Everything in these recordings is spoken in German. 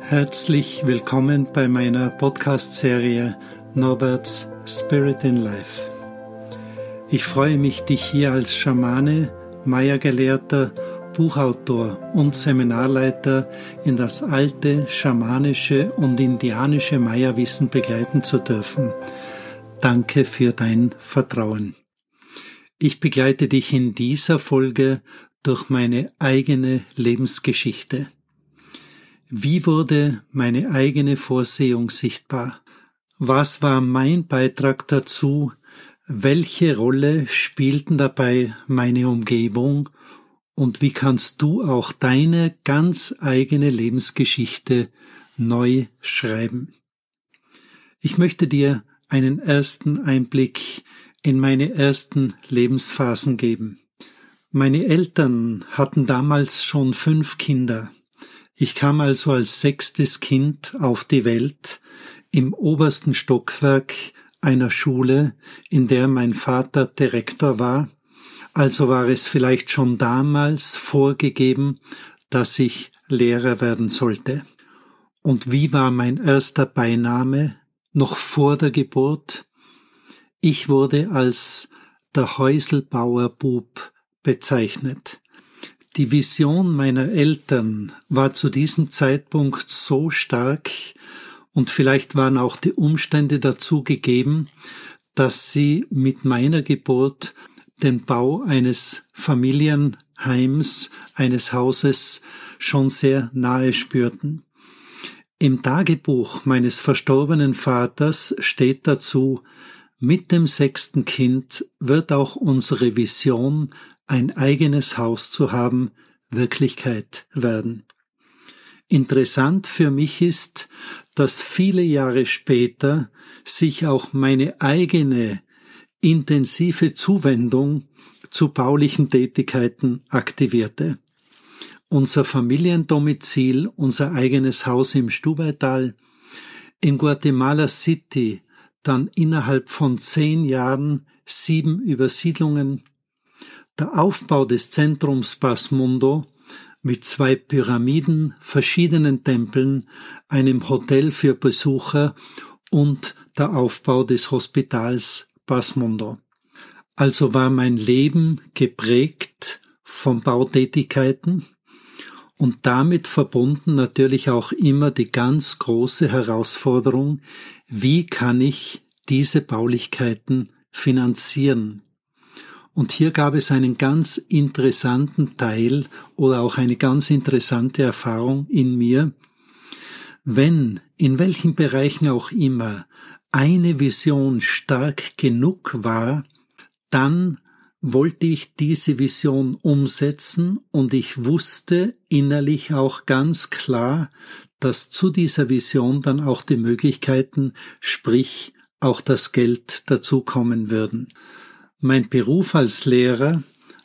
Herzlich willkommen bei meiner Podcast-Serie Norberts Spirit in Life. Ich freue mich, dich hier als Schamane, Maya-Gelehrter, Buchautor und Seminarleiter in das alte schamanische und indianische Maya-Wissen begleiten zu dürfen. Danke für dein Vertrauen. Ich begleite dich in dieser Folge durch meine eigene Lebensgeschichte. Wie wurde meine eigene Vorsehung sichtbar? Was war mein Beitrag dazu? Welche Rolle spielten dabei meine Umgebung? Und wie kannst du auch deine ganz eigene Lebensgeschichte neu schreiben? Ich möchte dir einen ersten Einblick in meine ersten Lebensphasen geben. Meine Eltern hatten damals schon fünf Kinder. Ich kam also als sechstes Kind auf die Welt im obersten Stockwerk einer Schule, in der mein Vater Direktor war, also war es vielleicht schon damals vorgegeben, dass ich Lehrer werden sollte. Und wie war mein erster Beiname noch vor der Geburt? Ich wurde als der Häuselbauerbub bezeichnet. Die Vision meiner Eltern war zu diesem Zeitpunkt so stark und vielleicht waren auch die Umstände dazu gegeben, dass sie mit meiner Geburt den Bau eines Familienheims, eines Hauses schon sehr nahe spürten. Im Tagebuch meines verstorbenen Vaters steht dazu, mit dem sechsten Kind wird auch unsere Vision ein eigenes Haus zu haben, Wirklichkeit werden. Interessant für mich ist, dass viele Jahre später sich auch meine eigene intensive Zuwendung zu baulichen Tätigkeiten aktivierte. Unser Familiendomizil, unser eigenes Haus im Stubaital, in Guatemala City dann innerhalb von zehn Jahren sieben Übersiedlungen, der Aufbau des Zentrums Basmundo mit zwei Pyramiden, verschiedenen Tempeln, einem Hotel für Besucher und der Aufbau des Hospitals Basmundo. Also war mein Leben geprägt von Bautätigkeiten und damit verbunden natürlich auch immer die ganz große Herausforderung, wie kann ich diese Baulichkeiten finanzieren? Und hier gab es einen ganz interessanten Teil oder auch eine ganz interessante Erfahrung in mir. Wenn, in welchen Bereichen auch immer, eine Vision stark genug war, dann wollte ich diese Vision umsetzen und ich wusste innerlich auch ganz klar, dass zu dieser Vision dann auch die Möglichkeiten, sprich auch das Geld dazukommen würden. Mein Beruf als Lehrer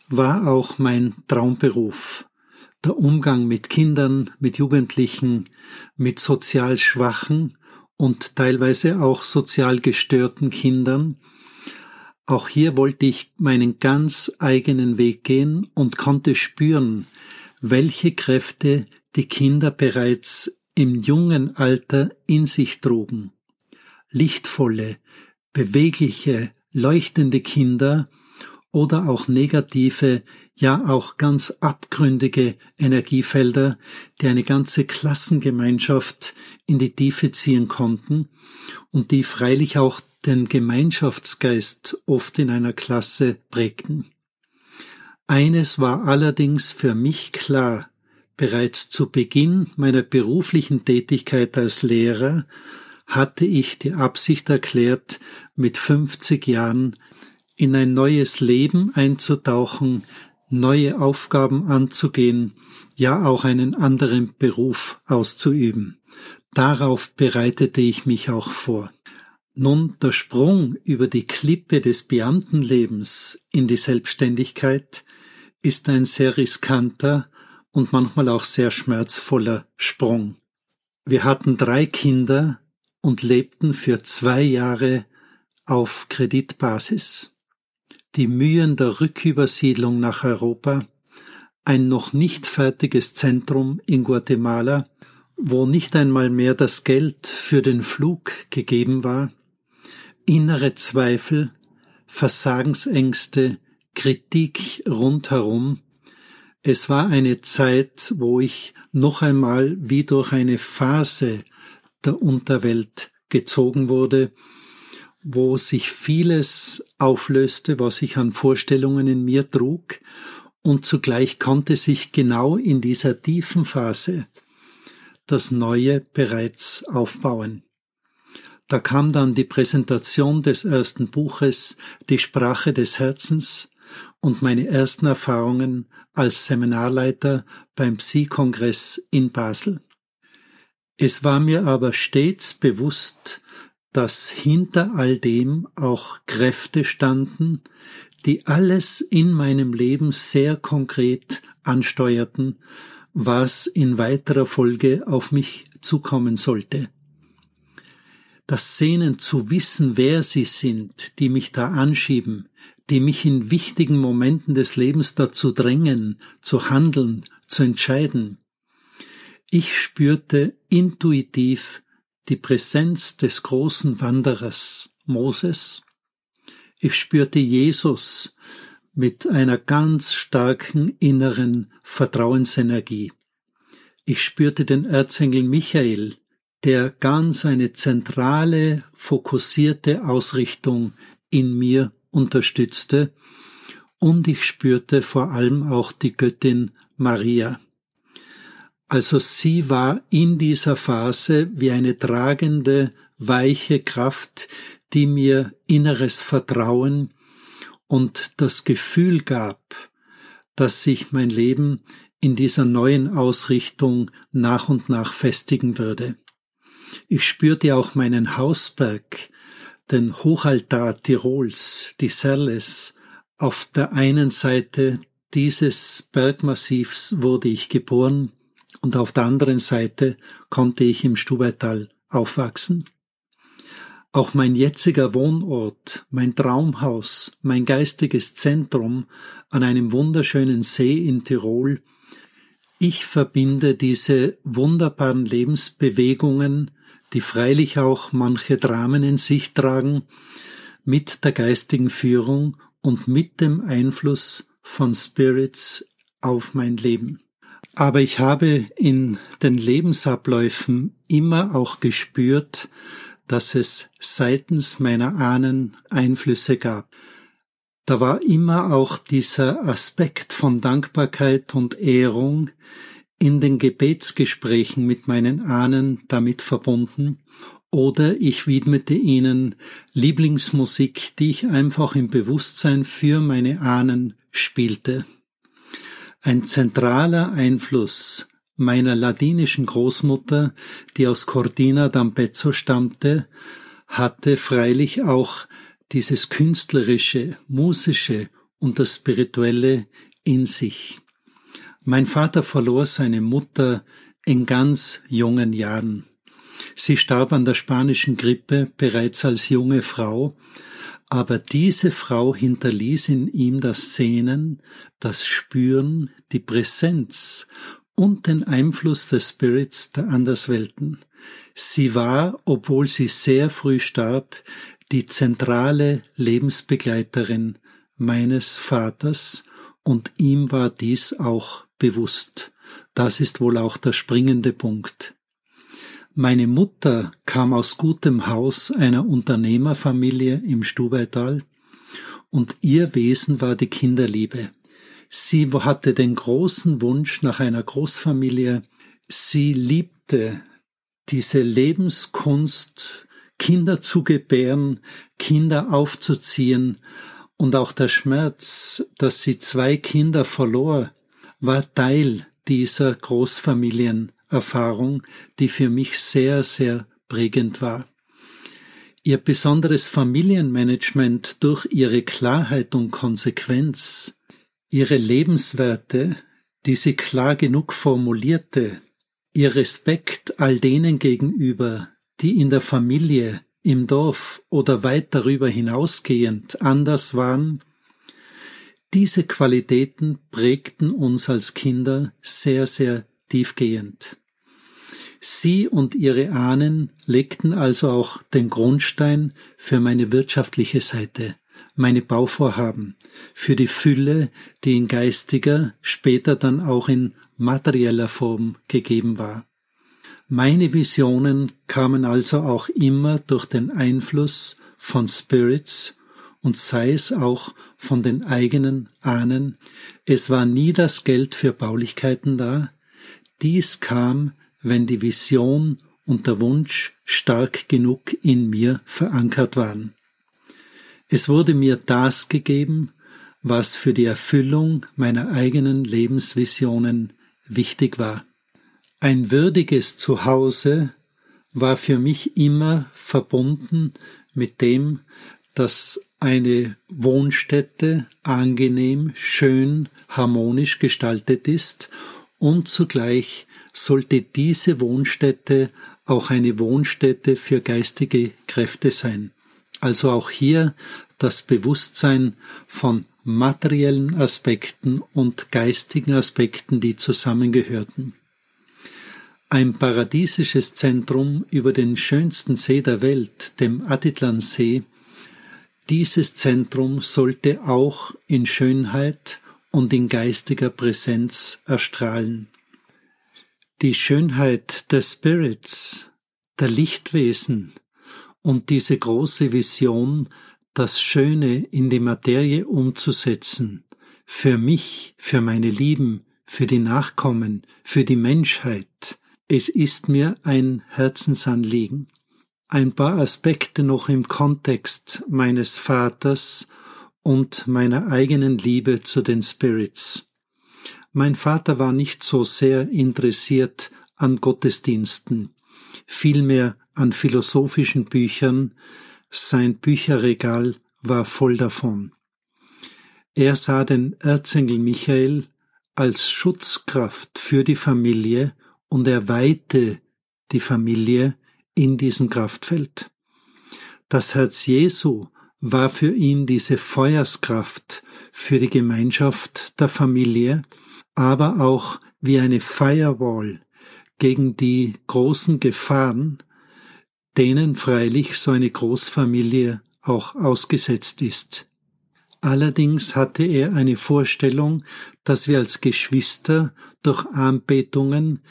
war auch mein Traumberuf. Der Umgang mit Kindern, mit Jugendlichen, mit sozial schwachen und teilweise auch sozial gestörten Kindern. Auch hier wollte ich meinen ganz eigenen Weg gehen und konnte spüren, welche Kräfte die Kinder bereits im jungen Alter in sich trugen. Lichtvolle, bewegliche, leuchtende Kinder oder auch negative, ja auch ganz abgründige Energiefelder, die eine ganze Klassengemeinschaft in die Tiefe ziehen konnten und die freilich auch den Gemeinschaftsgeist oft in einer Klasse prägten. Eines war allerdings für mich klar, bereits zu Beginn meiner beruflichen Tätigkeit als Lehrer hatte ich die Absicht erklärt, mit 50 Jahren in ein neues Leben einzutauchen, neue Aufgaben anzugehen, ja auch einen anderen Beruf auszuüben. Darauf bereitete ich mich auch vor. Nun, der Sprung über die Klippe des Beamtenlebens in die Selbstständigkeit ist ein sehr riskanter und manchmal auch sehr schmerzvoller Sprung. Wir hatten drei Kinder und lebten für zwei Jahre auf Kreditbasis. Die Mühen der Rückübersiedlung nach Europa, ein noch nicht fertiges Zentrum in Guatemala wo nicht einmal mehr das Geld für den Flug gegeben war, innere Zweifel, Versagensängste, Kritik rundherum. Es war eine Zeit, wo ich noch einmal wie durch eine Phase der Unterwelt gezogen wurde, wo sich vieles auflöste, was ich an Vorstellungen in mir trug, und zugleich konnte sich genau in dieser tiefen Phase das Neue bereits aufbauen. Da kam dann die Präsentation des ersten Buches Die Sprache des Herzens und meine ersten Erfahrungen als Seminarleiter beim Psi-Kongress in Basel. Es war mir aber stets bewusst, dass hinter all dem auch Kräfte standen, die alles in meinem Leben sehr konkret ansteuerten, was in weiterer Folge auf mich zukommen sollte. Das Sehnen zu wissen, wer sie sind, die mich da anschieben, die mich in wichtigen Momenten des Lebens dazu drängen, zu handeln, zu entscheiden. Ich spürte intuitiv die Präsenz des großen Wanderers Moses. Ich spürte Jesus mit einer ganz starken inneren Vertrauensenergie. Ich spürte den Erzengel Michael, der ganz eine zentrale, fokussierte Ausrichtung in mir unterstützte, und ich spürte vor allem auch die Göttin Maria. Also sie war in dieser Phase wie eine tragende, weiche Kraft, die mir inneres Vertrauen und das Gefühl gab, dass sich mein Leben in dieser neuen Ausrichtung nach und nach festigen würde. Ich spürte auch meinen Hausberg, den Hochaltar Tirols, die Serles. Auf der einen Seite dieses Bergmassivs wurde ich geboren und auf der anderen Seite konnte ich im Stubaital aufwachsen. Auch mein jetziger Wohnort, mein Traumhaus, mein geistiges Zentrum an einem wunderschönen See in Tirol, ich verbinde diese wunderbaren Lebensbewegungen, die freilich auch manche Dramen in sich tragen, mit der geistigen Führung und mit dem Einfluss von Spirits auf mein Leben. Aber ich habe in den Lebensabläufen immer auch gespürt, dass es seitens meiner Ahnen Einflüsse gab. Da war immer auch dieser Aspekt von Dankbarkeit und Ehrung in den Gebetsgesprächen mit meinen Ahnen damit verbunden oder ich widmete ihnen Lieblingsmusik, die ich einfach im Bewusstsein für meine Ahnen spielte. Ein zentraler Einfluss meiner ladinischen Großmutter, die aus Cortina d'Ampezzo stammte, hatte freilich auch dieses künstlerische, musische und das spirituelle in sich. Mein Vater verlor seine Mutter in ganz jungen Jahren. Sie starb an der spanischen Grippe bereits als junge Frau, aber diese Frau hinterließ in ihm das Sehnen, das Spüren, die Präsenz und den Einfluss des Spirits der Anderswelten. Sie war, obwohl sie sehr früh starb, die zentrale Lebensbegleiterin meines Vaters und ihm war dies auch bewusst. Das ist wohl auch der springende Punkt. Meine Mutter kam aus gutem Haus einer Unternehmerfamilie im Stubaital und ihr Wesen war die Kinderliebe. Sie hatte den großen Wunsch nach einer Großfamilie. Sie liebte diese Lebenskunst, Kinder zu gebären, Kinder aufzuziehen und auch der Schmerz, dass sie zwei Kinder verlor, war Teil dieser Großfamilien Erfahrung, die für mich sehr, sehr prägend war. Ihr besonderes Familienmanagement durch ihre Klarheit und Konsequenz, ihre Lebenswerte, die sie klar genug formulierte, ihr Respekt all denen gegenüber, die in der Familie, im Dorf oder weit darüber hinausgehend anders waren, diese Qualitäten prägten uns als Kinder sehr, sehr tiefgehend. Sie und ihre Ahnen legten also auch den Grundstein für meine wirtschaftliche Seite, meine Bauvorhaben, für die Fülle, die in geistiger, später dann auch in materieller Form gegeben war. Meine Visionen kamen also auch immer durch den Einfluss von Spirits und sei es auch von den eigenen Ahnen. Es war nie das Geld für Baulichkeiten da. Dies kam, wenn die Vision und der Wunsch stark genug in mir verankert waren. Es wurde mir das gegeben, was für die Erfüllung meiner eigenen Lebensvisionen wichtig war. Ein würdiges Zuhause war für mich immer verbunden mit dem, dass eine Wohnstätte angenehm, schön, harmonisch gestaltet ist und zugleich sollte diese Wohnstätte auch eine Wohnstätte für geistige Kräfte sein. Also auch hier das Bewusstsein von materiellen Aspekten und geistigen Aspekten, die zusammengehörten. Ein paradiesisches Zentrum über den schönsten See der Welt, dem Atitlansee, dieses Zentrum sollte auch in Schönheit und in geistiger Präsenz erstrahlen. Die Schönheit der Spirits, der Lichtwesen und diese große Vision das Schöne in die Materie umzusetzen, für mich, für meine Lieben, für die Nachkommen, für die Menschheit. Es ist mir ein Herzensanliegen. Ein paar Aspekte noch im Kontext meines Vaters und meiner eigenen Liebe zu den Spirits. Mein Vater war nicht so sehr interessiert an Gottesdiensten, vielmehr an philosophischen Büchern, sein Bücherregal war voll davon. Er sah den Erzengel Michael als Schutzkraft für die Familie und er weihte die Familie in diesem Kraftfeld. Das Herz Jesu war für ihn diese Feuerskraft für die Gemeinschaft der Familie, aber auch wie eine Firewall gegen die großen Gefahren, denen freilich so eine Großfamilie auch ausgesetzt ist. Allerdings hatte er eine Vorstellung, dass wir als Geschwister durch Anbetungen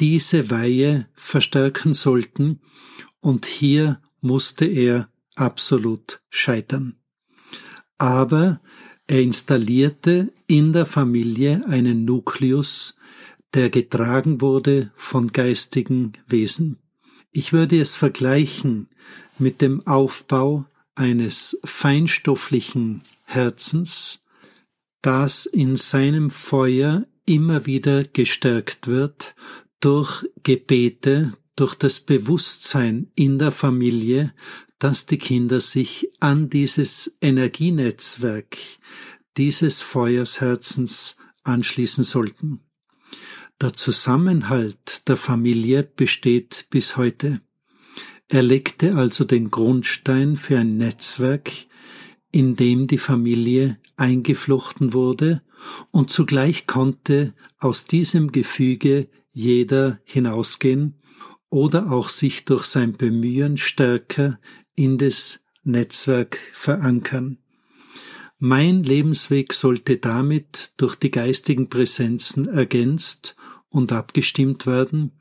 diese Weihe verstärken sollten, und hier musste er absolut scheitern. Aber er installierte in der Familie einen Nukleus, der getragen wurde von geistigen Wesen. Ich würde es vergleichen mit dem Aufbau eines feinstofflichen Herzens, das in seinem Feuer immer wieder gestärkt wird durch Gebete, durch das Bewusstsein in der Familie, dass die Kinder sich an dieses Energienetzwerk dieses Feuersherzens anschließen sollten. Der Zusammenhalt der Familie besteht bis heute. Er legte also den Grundstein für ein Netzwerk, in dem die Familie eingeflochten wurde, und zugleich konnte aus diesem Gefüge jeder hinausgehen oder auch sich durch sein Bemühen stärker in das Netzwerk verankern. Mein Lebensweg sollte damit durch die geistigen Präsenzen ergänzt und abgestimmt werden.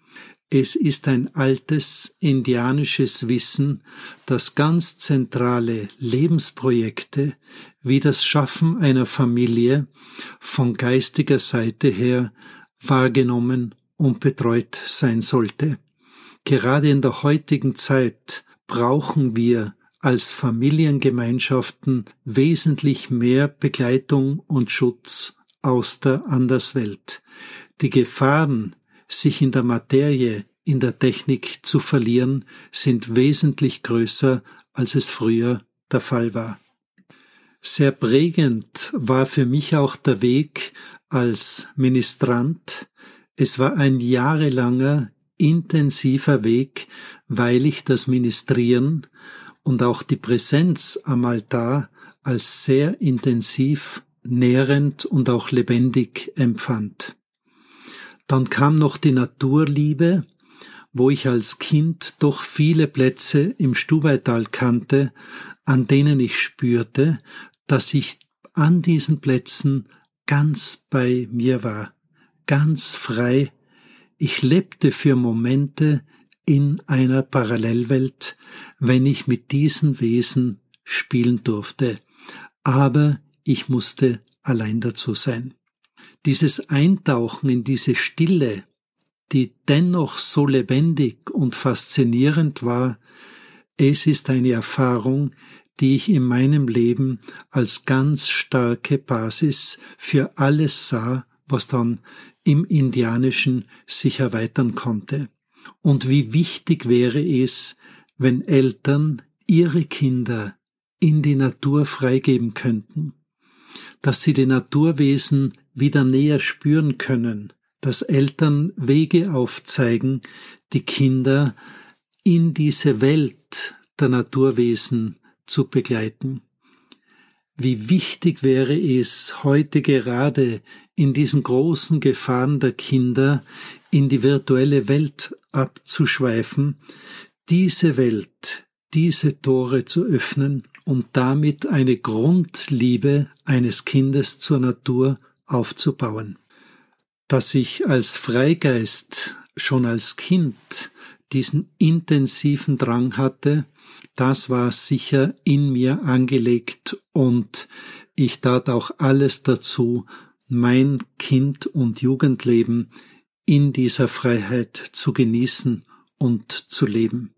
Es ist ein altes indianisches Wissen, dass ganz zentrale Lebensprojekte wie das Schaffen einer Familie von geistiger Seite her wahrgenommen und betreut sein sollte. Gerade in der heutigen Zeit brauchen wir als Familiengemeinschaften wesentlich mehr Begleitung und Schutz aus der Anderswelt. Die Gefahren, sich in der Materie, in der Technik zu verlieren, sind wesentlich größer, als es früher der Fall war. Sehr prägend war für mich auch der Weg als Ministrant. Es war ein jahrelanger, intensiver Weg, weil ich das Ministrieren und auch die Präsenz am Altar als sehr intensiv, nährend und auch lebendig empfand. Dann kam noch die Naturliebe, wo ich als Kind doch viele Plätze im Stubaital kannte, an denen ich spürte, dass ich an diesen Plätzen ganz bei mir war, ganz frei. Ich lebte für Momente in einer Parallelwelt, wenn ich mit diesen Wesen spielen durfte. Aber ich musste allein dazu sein. Dieses Eintauchen in diese Stille, die dennoch so lebendig und faszinierend war, es ist eine Erfahrung, die ich in meinem Leben als ganz starke Basis für alles sah, was dann im Indianischen sich erweitern konnte. Und wie wichtig wäre es, wenn Eltern ihre Kinder in die Natur freigeben könnten, dass sie die Naturwesen wieder näher spüren können, dass Eltern Wege aufzeigen, die Kinder in diese Welt der Naturwesen zu begleiten. Wie wichtig wäre es heute gerade in diesen großen Gefahren der Kinder in die virtuelle Welt abzuschweifen, diese Welt, diese Tore zu öffnen und damit eine Grundliebe eines Kindes zur Natur aufzubauen. Dass ich als Freigeist schon als Kind diesen intensiven Drang hatte, das war sicher in mir angelegt und ich tat auch alles dazu, mein Kind- und Jugendleben in dieser Freiheit zu genießen und zu leben.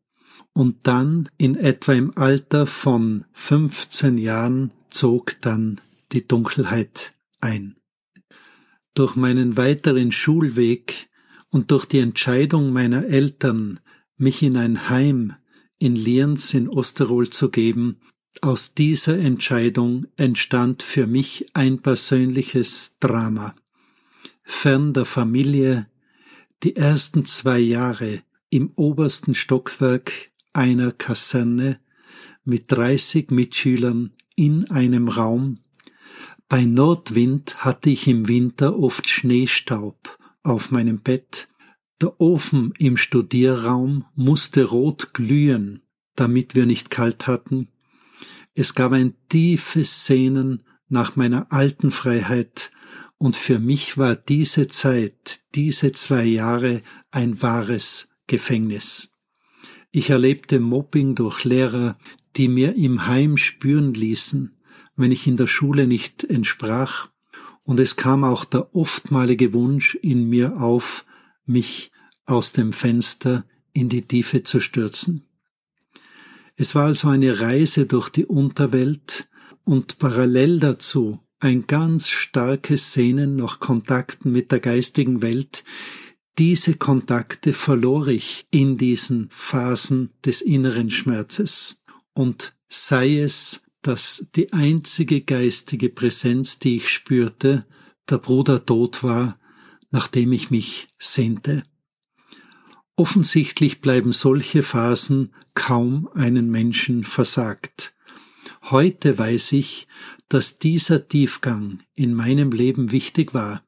Und dann in etwa im Alter von 15 Jahren zog dann die Dunkelheit ein. Durch meinen weiteren Schulweg und durch die Entscheidung meiner Eltern, mich in ein Heim in Lienz in Osterol zu geben, aus dieser Entscheidung entstand für mich ein persönliches Drama. Fern der Familie, die ersten zwei Jahre im obersten Stockwerk einer Kaserne mit 30 Mitschülern in einem Raum. Bei Nordwind hatte ich im Winter oft Schneestaub auf meinem Bett. Der Ofen im Studierraum musste rot glühen, damit wir nicht kalt hatten. Es gab ein tiefes Sehnen nach meiner alten Freiheit, und für mich war diese Zeit, diese zwei Jahre ein wahres Gefängnis. Ich erlebte Mobbing durch Lehrer, die mir im Heim spüren ließen, wenn ich in der Schule nicht entsprach, und es kam auch der oftmalige Wunsch in mir auf, mich aus dem Fenster in die Tiefe zu stürzen. Es war also eine Reise durch die Unterwelt und parallel dazu ein ganz starkes Sehnen nach Kontakten mit der geistigen Welt. Diese Kontakte verlor ich in diesen Phasen des inneren Schmerzes. Und sei es, dass die einzige geistige Präsenz, die ich spürte, der Bruder tot war, nachdem ich mich sehnte. Offensichtlich bleiben solche Phasen kaum einen Menschen versagt. Heute weiß ich, dass dieser Tiefgang in meinem Leben wichtig war.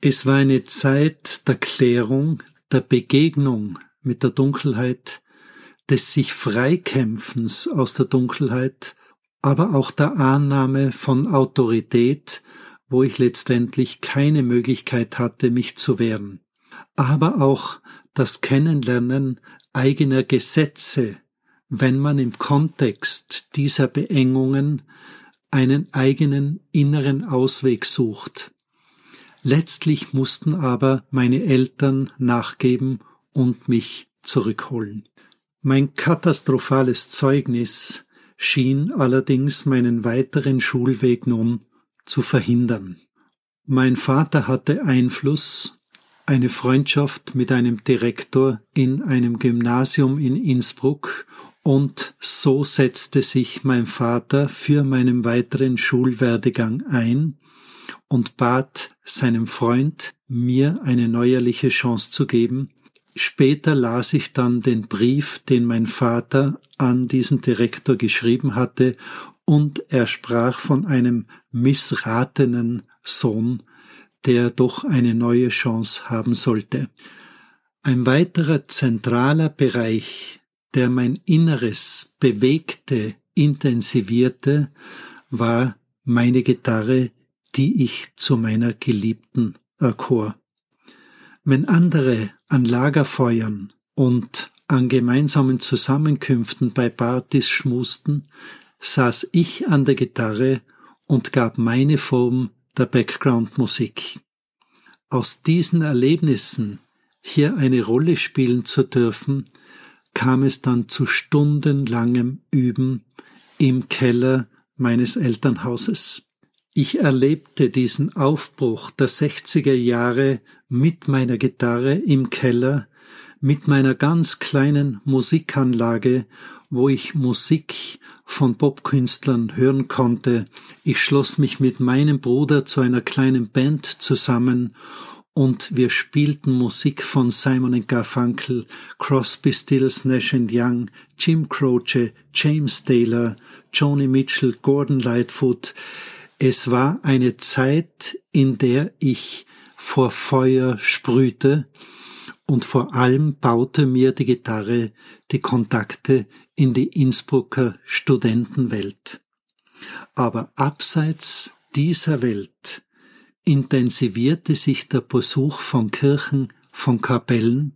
Es war eine Zeit der Klärung, der Begegnung mit der Dunkelheit, des sich Freikämpfens aus der Dunkelheit, aber auch der Annahme von Autorität, wo ich letztendlich keine Möglichkeit hatte, mich zu wehren, aber auch das Kennenlernen eigener Gesetze, wenn man im Kontext dieser Beengungen einen eigenen inneren Ausweg sucht. Letztlich mussten aber meine Eltern nachgeben und mich zurückholen. Mein katastrophales Zeugnis schien allerdings meinen weiteren Schulweg nun zu verhindern. Mein Vater hatte Einfluss, eine Freundschaft mit einem Direktor in einem Gymnasium in Innsbruck und so setzte sich mein Vater für meinen weiteren Schulwerdegang ein und bat seinem Freund, mir eine neuerliche Chance zu geben. Später las ich dann den Brief, den mein Vater an diesen Direktor geschrieben hatte, und er sprach von einem missratenen Sohn, der doch eine neue Chance haben sollte. Ein weiterer zentraler Bereich, der mein Inneres bewegte, intensivierte, war meine Gitarre, die ich zu meiner Geliebten erkor. Wenn andere an Lagerfeuern und an gemeinsamen Zusammenkünften bei Partys schmusten, saß ich an der Gitarre und gab meine Form der Background-Musik. Aus diesen Erlebnissen hier eine Rolle spielen zu dürfen, kam es dann zu stundenlangem Üben im Keller meines Elternhauses. Ich erlebte diesen Aufbruch der 60er Jahre mit meiner Gitarre im Keller, mit meiner ganz kleinen Musikanlage, wo ich Musik von Popkünstlern hören konnte. Ich schloss mich mit meinem Bruder zu einer kleinen Band zusammen und wir spielten Musik von Simon Garfunkel, Crosby, Stills, Nash Young, Jim Croce, James Taylor, Joni Mitchell, Gordon Lightfoot. Es war eine Zeit, in der ich vor Feuer sprühte und vor allem baute mir die Gitarre die Kontakte in die Innsbrucker Studentenwelt. Aber abseits dieser Welt intensivierte sich der Besuch von Kirchen, von Kapellen,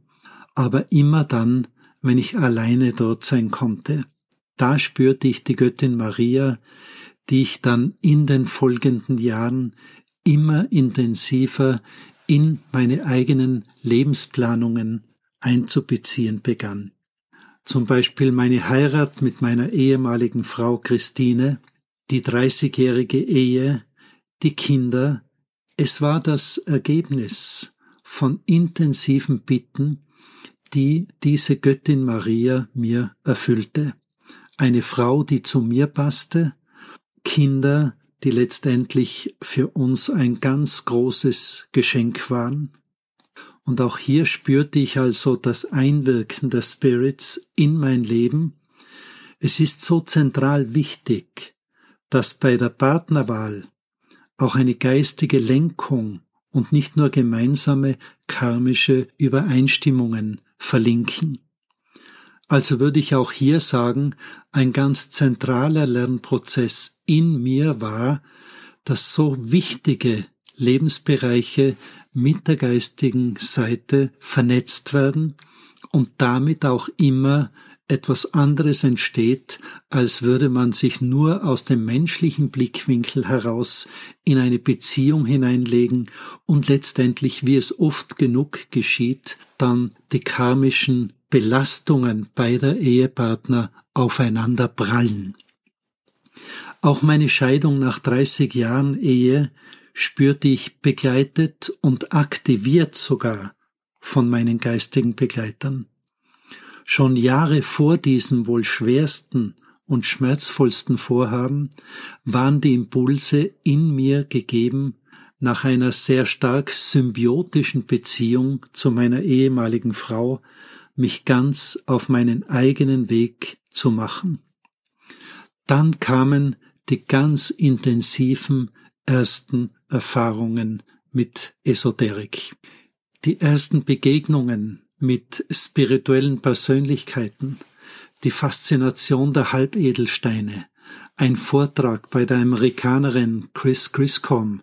aber immer dann, wenn ich alleine dort sein konnte. Da spürte ich die Göttin Maria, die ich dann in den folgenden Jahren immer intensiver in meine eigenen Lebensplanungen einzubeziehen begann. Zum Beispiel meine Heirat mit meiner ehemaligen Frau Christine, die 30-jährige Ehe, die Kinder, es war das Ergebnis von intensiven Bitten, die diese Göttin Maria mir erfüllte. Eine Frau, die zu mir passte, Kinder, die letztendlich für uns ein ganz großes Geschenk waren. Und auch hier spürte ich also das Einwirken der Spirits in mein Leben. Es ist so zentral wichtig, dass bei der Partnerwahl auch eine geistige Lenkung und nicht nur gemeinsame karmische Übereinstimmungen verlinken. Also würde ich auch hier sagen, ein ganz zentraler Lernprozess in mir war, dass so wichtige Lebensbereiche mit der geistigen Seite vernetzt werden und damit auch immer etwas anderes entsteht, als würde man sich nur aus dem menschlichen Blickwinkel heraus in eine Beziehung hineinlegen und letztendlich, wie es oft genug geschieht, dann die karmischen Belastungen beider Ehepartner aufeinander prallen. Auch meine Scheidung nach 30 Jahren Ehe spürte ich begleitet und aktiviert sogar von meinen geistigen Begleitern. Schon Jahre vor diesem wohl schwersten und schmerzvollsten Vorhaben waren die Impulse in mir gegeben, nach einer sehr stark symbiotischen Beziehung zu meiner ehemaligen Frau mich ganz auf meinen eigenen Weg zu machen. Dann kamen die ganz intensiven ersten Erfahrungen mit Esoterik. Die ersten Begegnungen mit spirituellen Persönlichkeiten, die Faszination der Halbedelsteine, ein Vortrag bei der Amerikanerin Chris Griscom,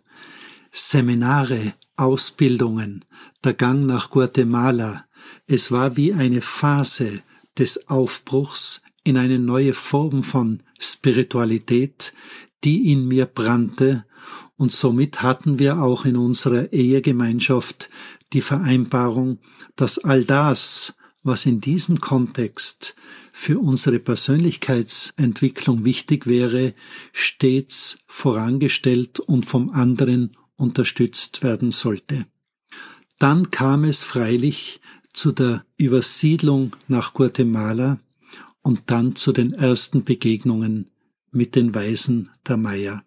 Seminare, Ausbildungen, der Gang nach Guatemala. Es war wie eine Phase des Aufbruchs in eine neue Form von Spiritualität, die in mir brannte, und somit hatten wir auch in unserer Ehegemeinschaft die Vereinbarung, dass all das, was in diesem Kontext für unsere Persönlichkeitsentwicklung wichtig wäre, stets vorangestellt und vom anderen unterstützt werden sollte. Dann kam es freilich zu der Übersiedlung nach Guatemala und dann zu den ersten Begegnungen mit den Weisen der Maya.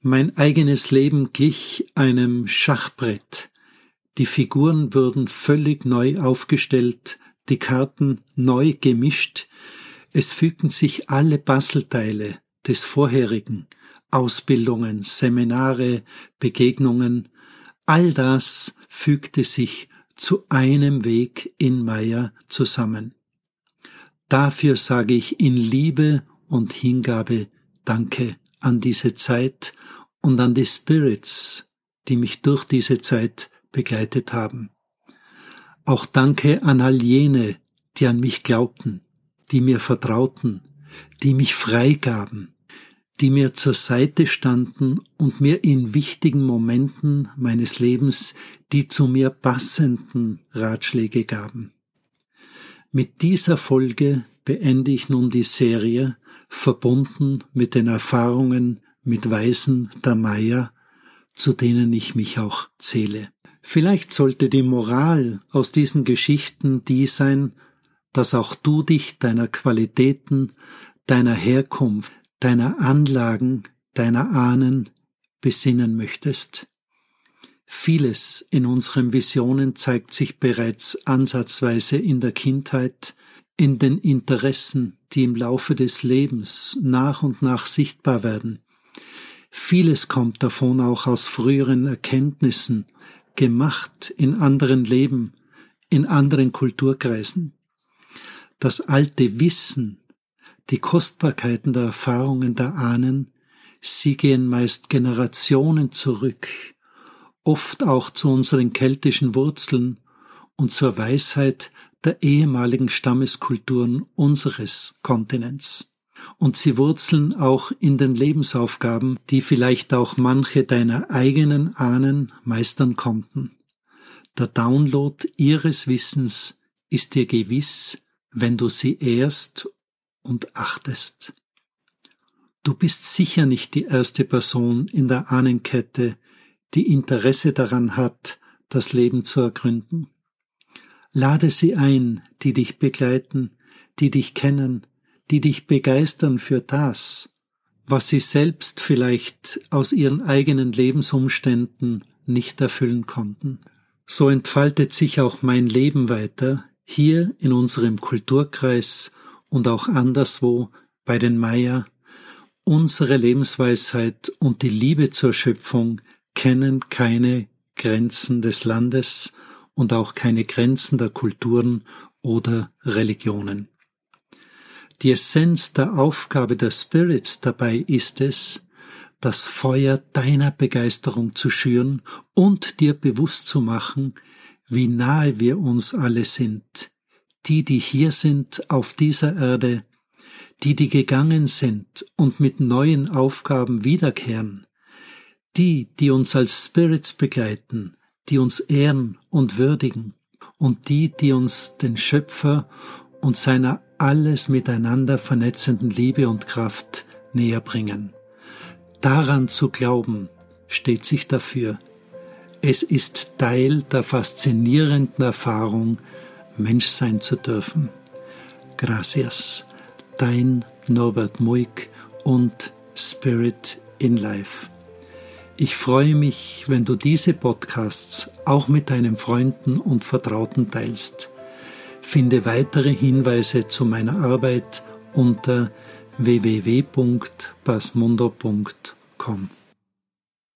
Mein eigenes Leben glich einem Schachbrett, die Figuren wurden völlig neu aufgestellt, die Karten neu gemischt, es fügten sich alle Bastelteile des vorherigen, Ausbildungen, Seminare, Begegnungen, all das fügte sich zu einem Weg in Meier zusammen. Dafür sage ich in Liebe und Hingabe Danke an diese Zeit und an die Spirits, die mich durch diese Zeit begleitet haben. Auch Danke an all jene, die an mich glaubten, die mir vertrauten, die mich freigaben, die mir zur Seite standen und mir in wichtigen Momenten meines Lebens die zu mir passenden Ratschläge gaben. Mit dieser Folge beende ich nun die Serie, verbunden mit den Erfahrungen mit Weisen der Maya, zu denen ich mich auch zähle. Vielleicht sollte die Moral aus diesen Geschichten die sein, dass auch du dich deiner Qualitäten, deiner Herkunft, deiner Anlagen, deiner Ahnen besinnen möchtest. Vieles in unseren Visionen zeigt sich bereits ansatzweise in der Kindheit, in den Interessen, die im Laufe des Lebens nach und nach sichtbar werden. Vieles kommt davon auch aus früheren Erkenntnissen, gemacht in anderen Leben, in anderen Kulturkreisen. Das alte Wissen, die Kostbarkeiten der Erfahrungen der Ahnen, sie gehen meist Generationen zurück, oft auch zu unseren keltischen Wurzeln und zur Weisheit der ehemaligen Stammeskulturen unseres Kontinents. Und sie wurzeln auch in den Lebensaufgaben, die vielleicht auch manche deiner eigenen Ahnen meistern konnten. Der Download ihres Wissens ist dir gewiss, wenn du sie ehrst und achtest. Du bist sicher nicht die erste Person in der Ahnenkette, die Interesse daran hat, das Leben zu ergründen. Lade sie ein, die dich begleiten, die dich kennen, die dich begeistern für das, was sie selbst vielleicht aus ihren eigenen Lebensumständen nicht erfüllen konnten. So entfaltet sich auch mein Leben weiter, hier in unserem Kulturkreis und auch anderswo bei den Maya. Unsere Lebensweisheit und die Liebe zur Schöpfung kennen keine Grenzen des Landes und auch keine Grenzen der Kulturen oder Religionen. Die Essenz der Aufgabe der Spirits dabei ist es, das Feuer deiner Begeisterung zu schüren und dir bewusst zu machen, wie nahe wir uns alle sind, die, die hier sind auf dieser Erde, die, die gegangen sind und mit neuen Aufgaben wiederkehren, die, die uns als Spirits begleiten, die uns ehren und würdigen, und die, die uns den Schöpfer und seiner alles miteinander vernetzenden Liebe und Kraft näher bringen. Daran zu glauben, steht sich dafür. Es ist Teil der faszinierenden Erfahrung, Mensch sein zu dürfen. Gracias, dein Norbert Muig und Spirit in Life. Ich freue mich, wenn du diese Podcasts auch mit deinen Freunden und Vertrauten teilst. Finde weitere Hinweise zu meiner Arbeit unter www.basmundo.com.